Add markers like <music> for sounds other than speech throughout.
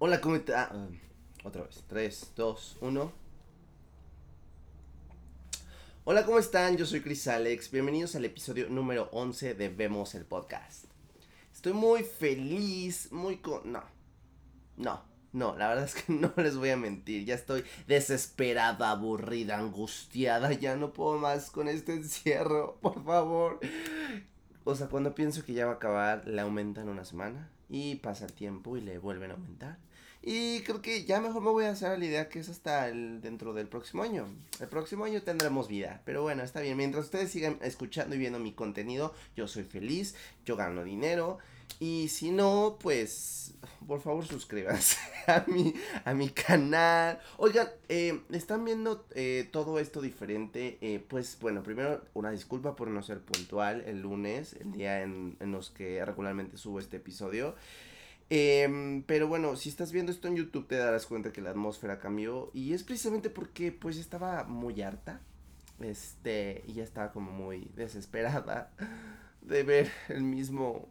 Hola, ¿cómo está? Ah, otra vez. 3, 2, 1. Hola, ¿cómo están? Yo soy Chris Alex. Bienvenidos al episodio número 11 de Vemos el Podcast. Estoy muy feliz, muy con... No. No. No, la verdad es que <laughs> no les voy a mentir. Ya estoy desesperada, aburrida, angustiada. Ya no puedo más con este encierro. <laughs> Por favor. O sea, cuando pienso que ya va a acabar, le aumentan una semana. Y pasa el tiempo y le vuelven a aumentar. Y creo que ya mejor me voy a hacer la idea que es hasta el, dentro del próximo año. El próximo año tendremos vida. Pero bueno, está bien. Mientras ustedes sigan escuchando y viendo mi contenido, yo soy feliz, yo gano dinero. Y si no, pues por favor suscríbanse <laughs> a mi, a mi canal. Oigan, eh, están viendo eh, todo esto diferente. Eh, pues bueno, primero una disculpa por no ser puntual el lunes, el día en, en los que regularmente subo este episodio. Em, pero bueno, si estás viendo esto en YouTube te darás cuenta que la atmósfera cambió y es precisamente porque pues estaba muy harta. Este, y ya estaba como muy desesperada <laughs> de ver el mismo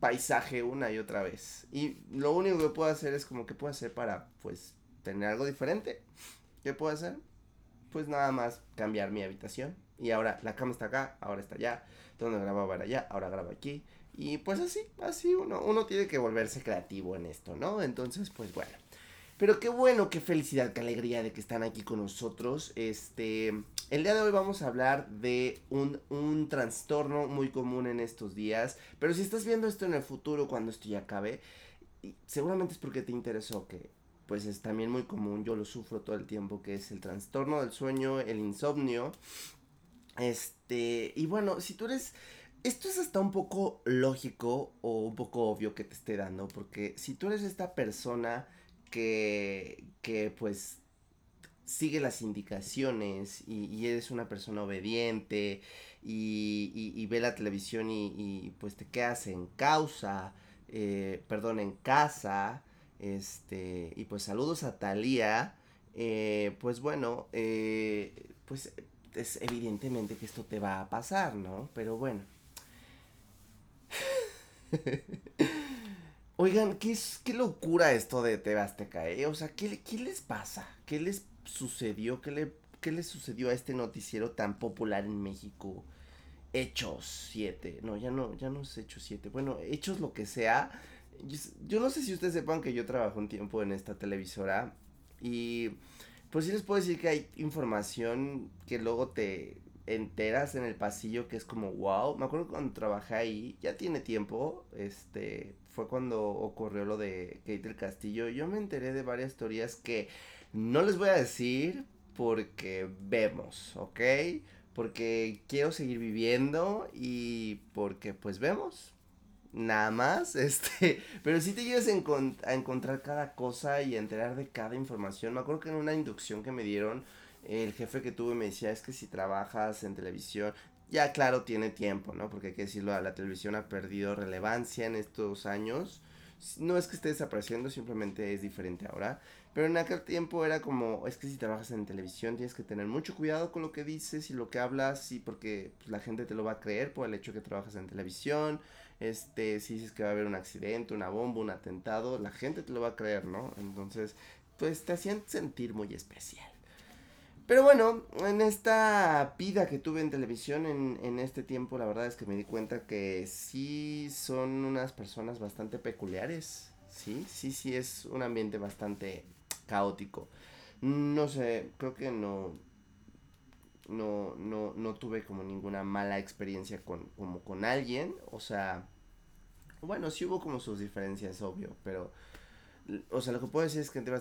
paisaje una y otra vez. Y lo único que puedo hacer es como que puedo hacer para pues tener algo diferente. ¿Qué puedo hacer? Pues nada más cambiar mi habitación. Y ahora la cama está acá, ahora está allá. Donde grababa era allá, ahora grabo aquí. Y pues así, así uno, uno tiene que volverse creativo en esto, ¿no? Entonces, pues bueno. Pero qué bueno, qué felicidad, qué alegría de que están aquí con nosotros. Este, el día de hoy vamos a hablar de un, un trastorno muy común en estos días. Pero si estás viendo esto en el futuro, cuando esto ya acabe, seguramente es porque te interesó que pues es también muy común, yo lo sufro todo el tiempo, que es el trastorno del sueño, el insomnio. Este, y bueno, si tú eres esto es hasta un poco lógico o un poco obvio que te esté dando, porque si tú eres esta persona que, que pues sigue las indicaciones y, eres una persona obediente y, y, ve la televisión y, pues te quedas en causa, eh, perdón, en casa, este, y pues saludos a Talía, eh, pues bueno, eh, pues es evidentemente que esto te va a pasar, ¿no? Pero bueno. <laughs> Oigan, ¿qué, es, qué locura esto de TV Azteca, eh? O sea, ¿qué, ¿qué, les pasa? ¿Qué les sucedió? ¿Qué le, ¿Qué les sucedió a este noticiero tan popular en México? Hechos 7. No, ya no, ya no es Hechos 7. Bueno, Hechos lo que sea. Yo, yo, no sé si ustedes sepan que yo trabajo un tiempo en esta televisora. Y pues sí les puedo decir que hay información que luego te enteras en el pasillo que es como wow. Me acuerdo cuando trabajé ahí, ya tiene tiempo, este, fue cuando ocurrió lo de Kate del Castillo. Yo me enteré de varias teorías que no les voy a decir porque vemos, ¿ok? Porque quiero seguir viviendo y porque pues vemos. Nada más, <laughs> este, pero si te llegas a, a encontrar cada cosa y a enterar de cada información. Me acuerdo que en una inducción que me dieron, el jefe que tuve me decía, es que si trabajas en televisión, ya claro, tiene tiempo, ¿no? Porque hay que decirlo, la televisión ha perdido relevancia en estos años. No es que esté desapareciendo, simplemente es diferente ahora. Pero en aquel tiempo era como, es que si trabajas en televisión tienes que tener mucho cuidado con lo que dices y lo que hablas, y porque pues, la gente te lo va a creer por el hecho que trabajas en televisión. Este, si dices que va a haber un accidente, una bomba, un atentado, la gente te lo va a creer, ¿no? Entonces, pues te hacían sentir muy especial. Pero bueno, en esta vida que tuve en televisión en, en, este tiempo, la verdad es que me di cuenta que sí son unas personas bastante peculiares. Sí, sí, sí, es un ambiente bastante caótico. No sé, creo que no, no, no, no tuve como ninguna mala experiencia con, como con alguien. O sea, bueno, sí hubo como sus diferencias, obvio, pero o sea, lo que puedo decir es que en TV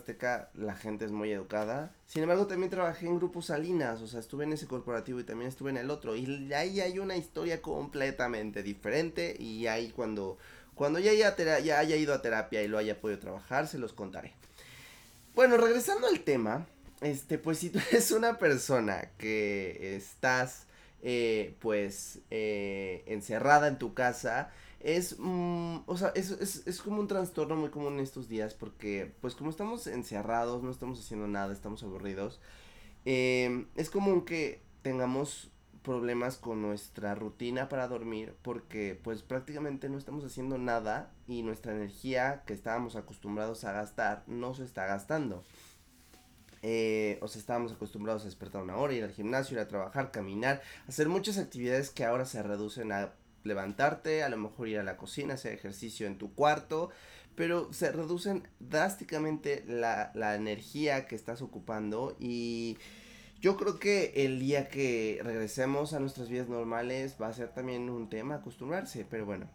la gente es muy educada. Sin embargo, también trabajé en grupos Salinas, o sea, estuve en ese corporativo y también estuve en el otro. Y ahí hay una historia completamente diferente y ahí cuando, cuando ya, haya, ya haya ido a terapia y lo haya podido trabajar, se los contaré. Bueno, regresando al tema, este, pues si tú <laughs> eres una persona que estás, eh, pues, eh, encerrada en tu casa, es, mm, o sea, es, es, es, como un trastorno muy común en estos días porque, pues como estamos encerrados, no estamos haciendo nada, estamos aburridos, eh, es común que tengamos problemas con nuestra rutina para dormir porque pues prácticamente no estamos haciendo nada y nuestra energía que estábamos acostumbrados a gastar no se está gastando. Eh, o sea, estábamos acostumbrados a despertar una hora, ir al gimnasio, ir a trabajar, caminar, hacer muchas actividades que ahora se reducen a levantarte, a lo mejor ir a la cocina, hacer ejercicio en tu cuarto, pero se reducen drásticamente la, la energía que estás ocupando y yo creo que el día que regresemos a nuestras vidas normales va a ser también un tema acostumbrarse, pero bueno,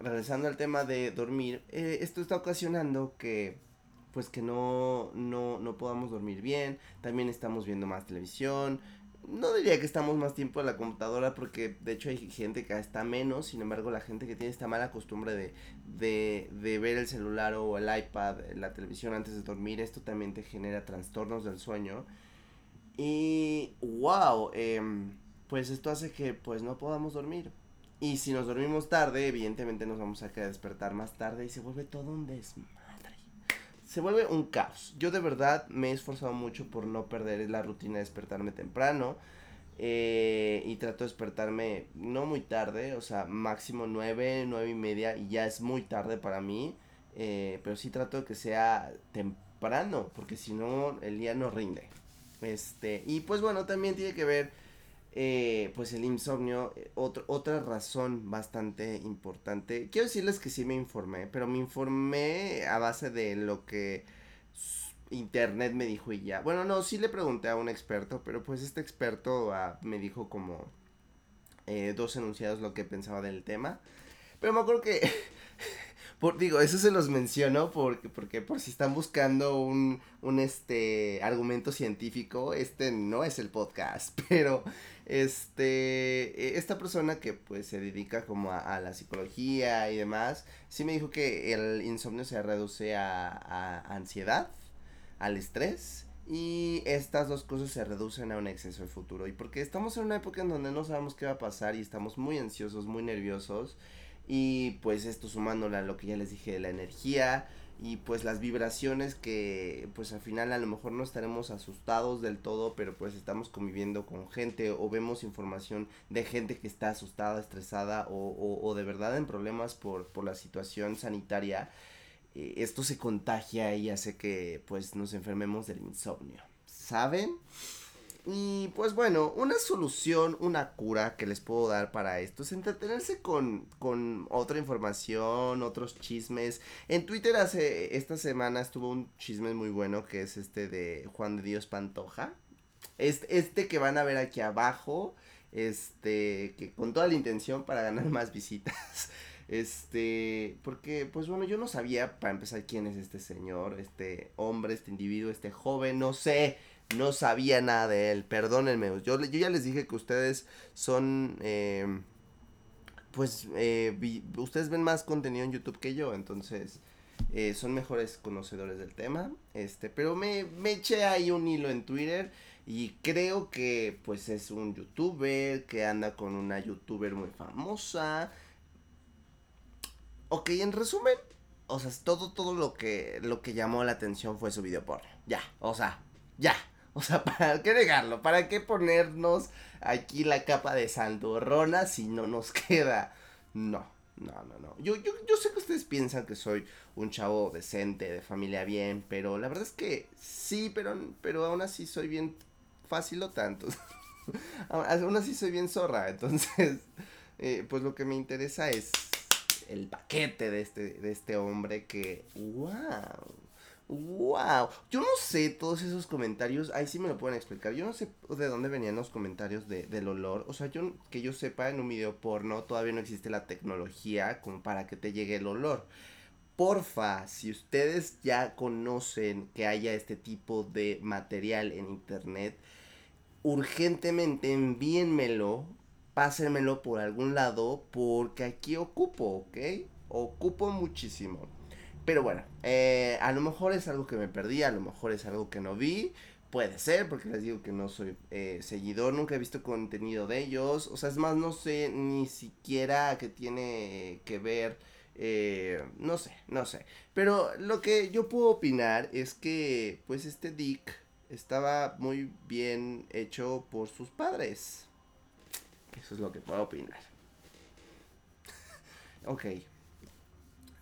regresando al tema de dormir, eh, esto está ocasionando que pues que no, no, no podamos dormir bien, también estamos viendo más televisión, no diría que estamos más tiempo en la computadora porque de hecho hay gente que está menos, sin embargo la gente que tiene esta mala costumbre de, de, de ver el celular o el iPad, la televisión antes de dormir, esto también te genera trastornos del sueño. Y wow, em, pues esto hace que pues no podamos dormir. Y si nos dormimos tarde, evidentemente nos vamos a quedar despertar más tarde y se vuelve todo un desmadre se vuelve un caos. Yo de verdad me he esforzado mucho por no perder la rutina de despertarme temprano. Eh, y trato de despertarme no muy tarde, o sea, máximo nueve, nueve y media, y ya es muy tarde para mí. Eh, pero sí trato de que sea temprano, porque si no, el día no rinde. Este, y pues bueno, también tiene que ver eh, pues el insomnio, eh, otra razón bastante importante. Quiero decirles que sí me informé, pero me informé a base de lo que internet me dijo y ya. Bueno, no, sí le pregunté a un experto, pero pues este experto ah, me dijo como eh, dos enunciados lo que pensaba del tema. Pero me acuerdo que <laughs> Por, digo, eso se los menciono porque, porque por si están buscando un, un este argumento científico, este no es el podcast, <laughs> pero este e, esta persona que pues se dedica como a, la psicología y demás, sí me dijo que el insomnio se reduce a, a ansiedad, al estrés y estas dos cosas se reducen a un exceso de futuro. Y porque estamos en una época en donde no sabemos qué va a pasar y estamos muy ansiosos, muy nerviosos. Y pues esto sumándole a lo que ya les dije de la energía y pues las vibraciones que pues al final a lo mejor no estaremos asustados del todo, pero pues estamos conviviendo con gente o vemos información de gente que está asustada, estresada o, o, de verdad en problemas por, por la situación sanitaria. Eh, esto se contagia y hace que pues nos enfermemos del insomnio. ¿Saben? Y pues bueno, una solución, una cura que les puedo dar para esto es entretenerse con, con otra información, otros chismes. En Twitter hace esta semana estuvo un chisme muy bueno que es este de Juan de Dios Pantoja. Este, este que van a ver aquí abajo, este, que con toda la intención para ganar <laughs> más visitas. Este, porque, pues bueno, yo no sabía, para empezar, quién es este señor, este hombre, este individuo, este joven, no sé no sabía nada de él, perdónenme. Yo, yo ya les dije que ustedes son, em, pues, eh, ustedes ven más contenido en YouTube que yo, entonces eh, son mejores conocedores del tema. Este, pero me, me eché ahí un hilo en Twitter y creo que, pues, es un youtuber que anda con una youtuber muy famosa. Ok, en resumen, o sea, todo, todo lo que, lo que llamó la atención fue su video porno. Ya, o sea, ya. O sea, <laughs> ¿para qué negarlo? ¿Para qué ponernos aquí la capa de sandorrona si no nos <laughs> queda? No, no, no, no. Yo, yo, yo sé que ustedes piensan que soy un chavo decente, de familia bien, pero la verdad es que sí, pero, pero aún así soy bien fácil o tanto. <laughs> aún así soy bien zorra, entonces, eh, pues lo que me interesa es el paquete de este, de este hombre que, wow Wow, yo no sé todos esos comentarios, ahí sí me lo pueden explicar. Yo no sé de dónde venían los comentarios de, del olor. O sea, yo que yo sepa en un video porno todavía no existe la tecnología como para que te llegue el olor. Porfa, si ustedes ya conocen que haya este tipo de material en internet, urgentemente envíenmelo, pásenmelo por algún lado porque aquí ocupo, ¿ok? Ocupo muchísimo. Pero bueno, eh, a lo mejor es algo que me perdí, a lo mejor es algo que no vi. Puede ser, porque les digo que no soy eh, seguidor, nunca he visto contenido de ellos. O sea, es más, no sé ni siquiera qué tiene que ver. Eh, no sé, no sé. Pero lo que yo puedo opinar es que, pues, este Dick estaba muy bien hecho por sus padres. Eso es lo que puedo opinar. <laughs> ok.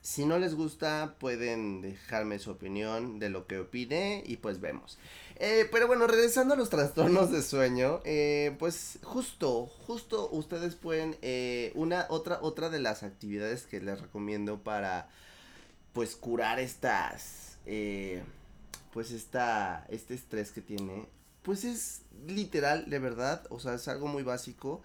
Si no les gusta, pueden dejarme su opinión de lo que opine y pues vemos. Eh, pero bueno, regresando a los trastornos de sueño, eh, pues justo, justo ustedes pueden, eh, una, otra, otra de las actividades que les recomiendo para, pues curar estas, pues esta, este estrés que tiene, pues es literal, de verdad, o sea, es algo muy básico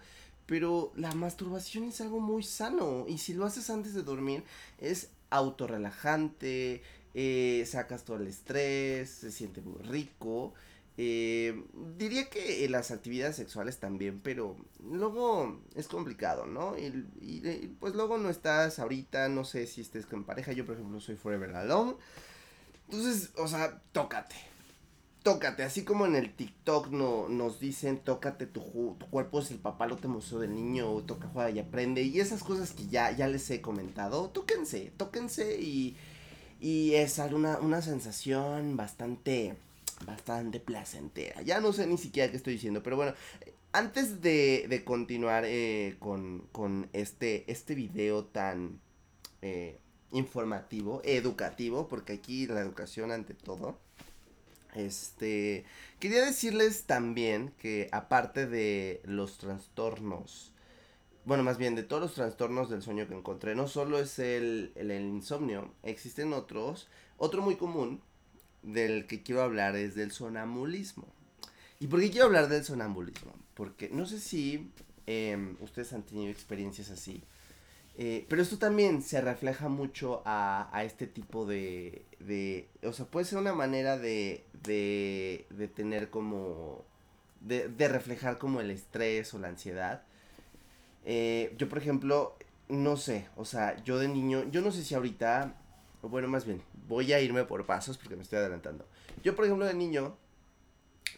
pero la masturbación es algo muy sano. Y si lo haces antes de dormir, es autorrelajante. Eh, sacas todo el estrés. Se siente muy rico. Eh, diría que las actividades sexuales también, pero luego es complicado, ¿no? Y, y, pues luego no estás ahorita, no sé si estés con pareja, yo por ejemplo soy forever alone. Entonces, o sea, tócate, tócate, así como en el TikTok no, nos dicen, tócate, tu, tu cuerpo es el papalote museo del niño, toca, juega y aprende, y esas cosas que ya, ya les he comentado, tóquense, tóquense y, y es una, una sensación bastante, bastante placentera. Ya no sé ni siquiera qué estoy diciendo, pero bueno, antes de, de continuar eh, con, con este, este video tan eh, informativo, educativo, porque aquí la educación ante todo este, quería decirles también que aparte de los trastornos, bueno, más bien de todos los trastornos del sueño que encontré, no solo es el, el, insomnio, existen otros. Otro muy común del que quiero hablar es del sonambulismo. ¿Y por qué quiero hablar del sonambulismo? Porque no sé si eh, ustedes han tenido experiencias así. Eh, pero esto también se refleja mucho a, a este tipo de, de, O sea, puede ser una manera de, de, de tener como... De, de, reflejar como el estrés o la ansiedad. Eh, yo, por ejemplo, no sé, o sea, yo de niño, yo no sé si ahorita, bueno, más bien, voy a irme por pasos porque me estoy adelantando. Yo, por ejemplo, de niño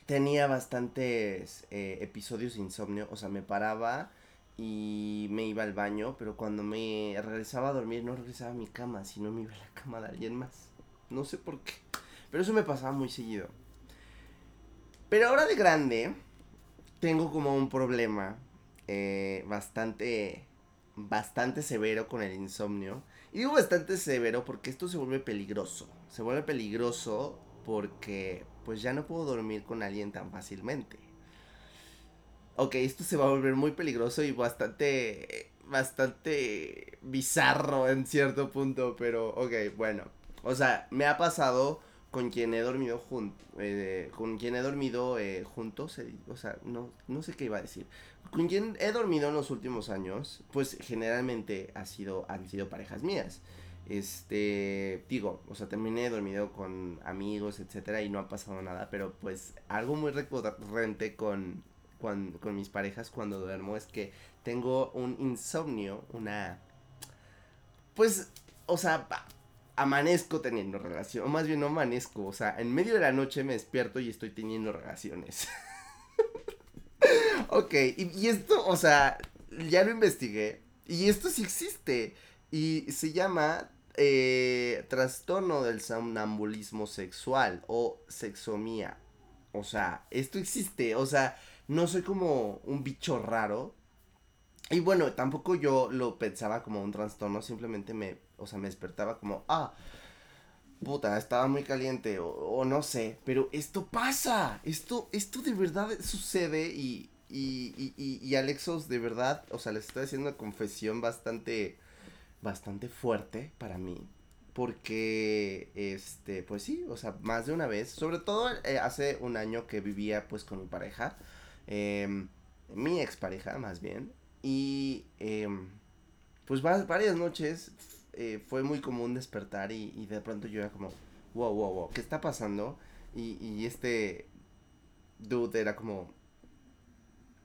tenía bastantes eh, episodios de insomnio, o sea, me paraba y me iba al baño, pero cuando me regresaba a dormir no regresaba a mi cama, sino me iba a la cama de alguien más. No sé por qué, pero eso me pasaba muy seguido. Pero ahora de grande, tengo como un problema eh, bastante, bastante severo con el insomnio. Y digo bastante severo porque esto se vuelve peligroso. Se vuelve peligroso porque pues ya no puedo dormir con alguien tan fácilmente ok, esto se va a volver muy peligroso y bastante, bastante bizarro en cierto punto, pero ok, bueno. O sea, me ha pasado con quien he dormido junto, eh, con quien he dormido eh, juntos, eh, o sea, no, no sé qué iba a decir. Con quien he dormido en los últimos años, pues generalmente ha sido, han sido parejas mías. Este, digo, o sea, también he dormido con amigos, etcétera, y no ha pasado nada, pero pues algo muy recurrente con, con, mis parejas cuando duermo es que tengo un insomnio, una... Pues, o sea, amanezco teniendo relación, o más bien no amanezco, o sea, en medio de la noche me despierto y estoy teniendo relaciones. <laughs> ok, y, esto, o sea, ya lo investigué, y esto sí existe, y se llama eh, trastorno del somnambulismo sexual o sexomía. O sea, esto existe, o sea, no soy como un bicho raro. Y bueno, tampoco yo lo pensaba como un trastorno, simplemente me, o sea, me despertaba como, ah, puta, estaba muy caliente o, no sé, pero esto pasa, esto, esto de verdad sucede y, y, y, y, Alexos, de verdad, o sea, les estoy haciendo una confesión bastante, bastante fuerte para mí. Porque, este, pues sí, o sea, más de una vez, sobre todo eh, hace un año que vivía pues con mi pareja, eh, mi expareja más bien, y eh, pues varias noches eh, fue muy común despertar y, y, de pronto yo era como, wow, wow, wow, ¿qué está pasando? Y, y este dude era como,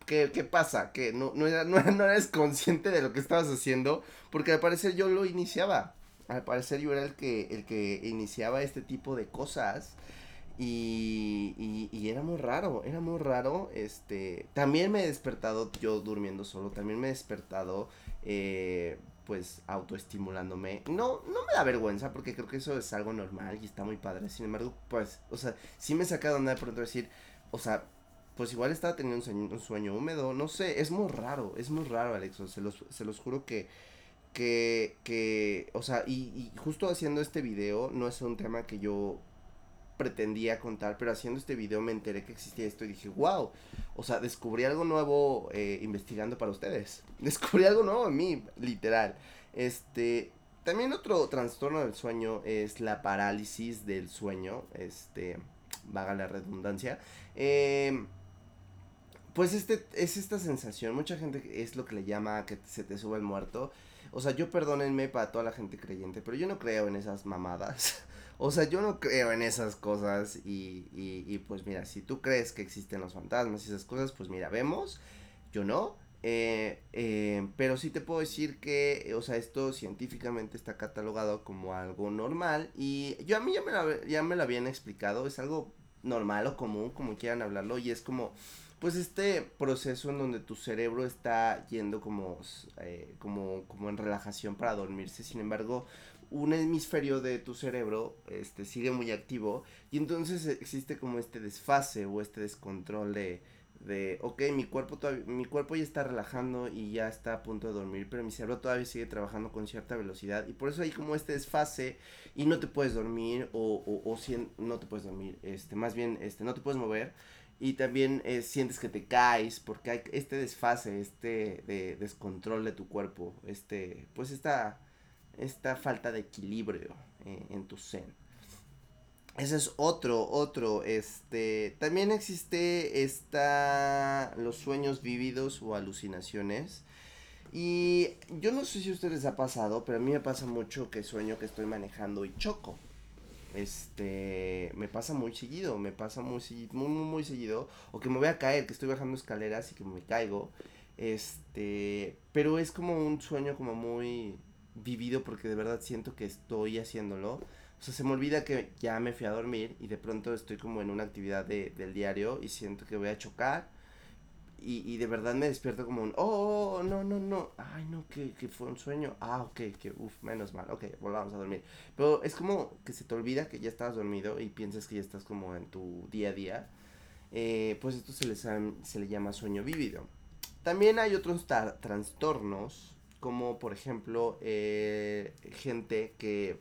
¿qué, qué pasa? Que no, no, era, no, no eres consciente de lo que estabas haciendo, porque al parecer yo lo iniciaba. Al parecer yo era el que, el que iniciaba este tipo de cosas y, y, era muy raro, era muy raro. Este, también me he despertado yo durmiendo solo, también me he despertado eh, pues autoestimulándome. No, no me da vergüenza porque creo que eso es algo normal y está muy padre. Sin embargo, pues, o sea, sí me saca de onda de pronto decir, o sea, pues igual estaba teniendo un sueño, un sueño, húmedo, no sé, es muy raro, es muy raro, Alex, se los, se los juro que, que, que, o sea, y, y justo haciendo este video, no es un tema que yo pretendía contar, pero haciendo este video me enteré que existía esto y dije, wow, o sea, descubrí algo nuevo eh, investigando para ustedes. <laughs> Descubrí algo nuevo en mí, literal. Este, también otro trastorno del sueño es la parálisis del sueño, este, vaga la redundancia. Eh, pues este es esta sensación, mucha gente es lo que le llama que se te sube el muerto. O sea, yo perdónenme para toda la gente creyente, pero yo no creo en esas mamadas. <laughs> o sea, yo no creo en esas cosas y, y, y pues mira, si tú crees que existen los fantasmas y esas cosas, pues mira, vemos, yo no. Eh, eh, pero sí te puedo decir que, o sea, esto científicamente está catalogado como algo normal y yo a mí ya me, ya me lo habían explicado, es algo normal o común, como quieran hablarlo, y es como pues este proceso en donde tu cerebro está yendo como, eh, como, como en relajación para dormirse, sin embargo, un hemisferio de tu cerebro este, sigue muy activo y entonces existe como este desfase o este descontrol de, de ok, mi cuerpo, todavía, mi cuerpo ya está relajando y ya está a punto de dormir, pero mi cerebro todavía sigue trabajando con cierta velocidad y por eso hay como este desfase y no te puedes dormir o, o, o si no te puedes dormir, este, más bien este, no te puedes mover y también eh, sientes que te caes porque hay este desfase, este de descontrol de tu cuerpo, este, pues esta, esta falta de equilibrio eh, en tu zen. Ese es otro, otro, este, también existe esta, los sueños vívidos o alucinaciones. Y yo no sé si a ustedes les ha pasado, pero a mí me pasa mucho que sueño que estoy manejando y choco este me pasa muy seguido, me pasa muy muy, muy muy seguido o que me voy a caer, que estoy bajando escaleras y que me caigo. Este, pero es como un sueño como muy vivido porque de verdad siento que estoy haciéndolo. O sea, se me olvida que ya me fui a dormir y de pronto estoy como en una actividad de, del diario y siento que voy a chocar y, y, de verdad me despierto como un, oh, no, no, no, ay, no, que, que fue un sueño, ah, ok, que, uff, menos mal, ok, volvamos a dormir. Pero es como que se te olvida que ya estás dormido y piensas que ya estás como en tu día a día. Eh, pues esto se, les, se le llama sueño vívido. También hay otros trastornos, como por ejemplo, eh, gente que,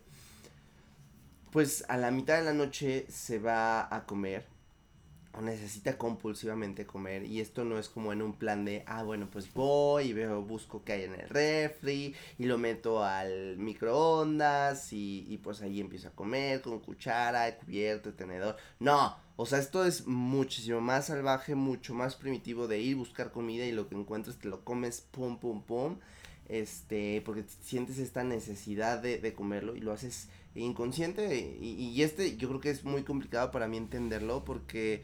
pues a la mitad de la noche se va a comer necesita compulsivamente comer y esto no es como en un plan de ah bueno pues voy y veo busco qué hay en el refri y lo meto al microondas y, y pues ahí empiezo a comer con cuchara, cubierto, tenedor no o sea esto es muchísimo más salvaje mucho más primitivo de ir buscar comida y lo que encuentras te lo comes pum pum pum este porque sientes esta necesidad de, de comerlo y lo haces inconsciente y, y este yo creo que es muy complicado para mí entenderlo porque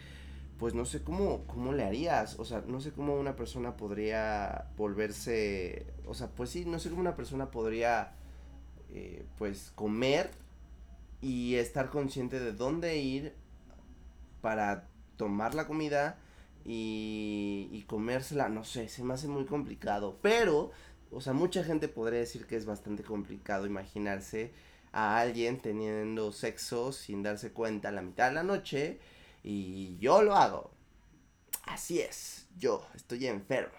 pues no sé cómo, cómo le harías, o sea, no sé cómo una persona podría volverse, o sea, pues sí, no sé cómo una persona podría, eh, pues, comer y estar consciente de dónde ir para tomar la comida y, y comérsela, no sé, se me hace muy complicado, pero, o sea, mucha gente podría decir que es bastante complicado imaginarse a alguien teniendo sexo sin darse cuenta a la mitad de la noche, y yo lo hago. Así es, yo estoy enfermo.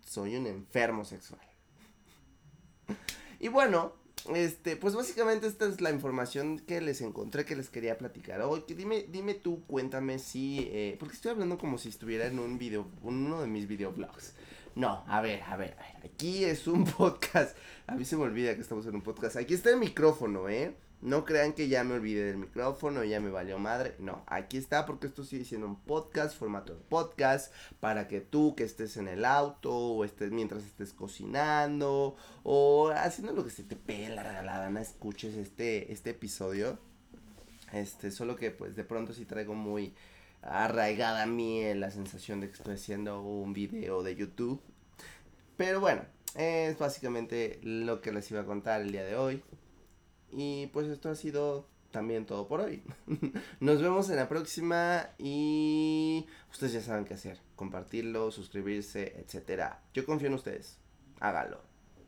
Soy un enfermo sexual. y bueno, este, pues básicamente esta es la información que les encontré que les quería platicar. Oye, dime, dime tú, cuéntame si, eh, porque estoy hablando como si estuviera en un video, uno de mis videoblogs. No, a ver, a ver, a ver, aquí es un <laughs> podcast. A mí se me olvida que estamos en un podcast. Aquí está el micrófono, ¿eh? No crean que ya me olvidé del micrófono, ya me valió madre. No, aquí está porque esto sigue siendo un podcast, formato de podcast, para que tú que estés en el auto o estés mientras estés cocinando o haciendo lo que se te pela la gana, escuches este, este episodio. Este, solo que pues de pronto sí traigo muy arraigada a mí la sensación de que estoy haciendo un video de YouTube. Pero bueno, es básicamente lo que les iba a contar el día de hoy. Y pues esto ha sido también todo por hoy. <laughs> Nos vemos en la próxima y ustedes ya saben qué hacer. Compartirlo, suscribirse, etcétera. Yo confío en ustedes. Hágalo.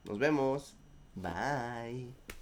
Nos vemos. Bye.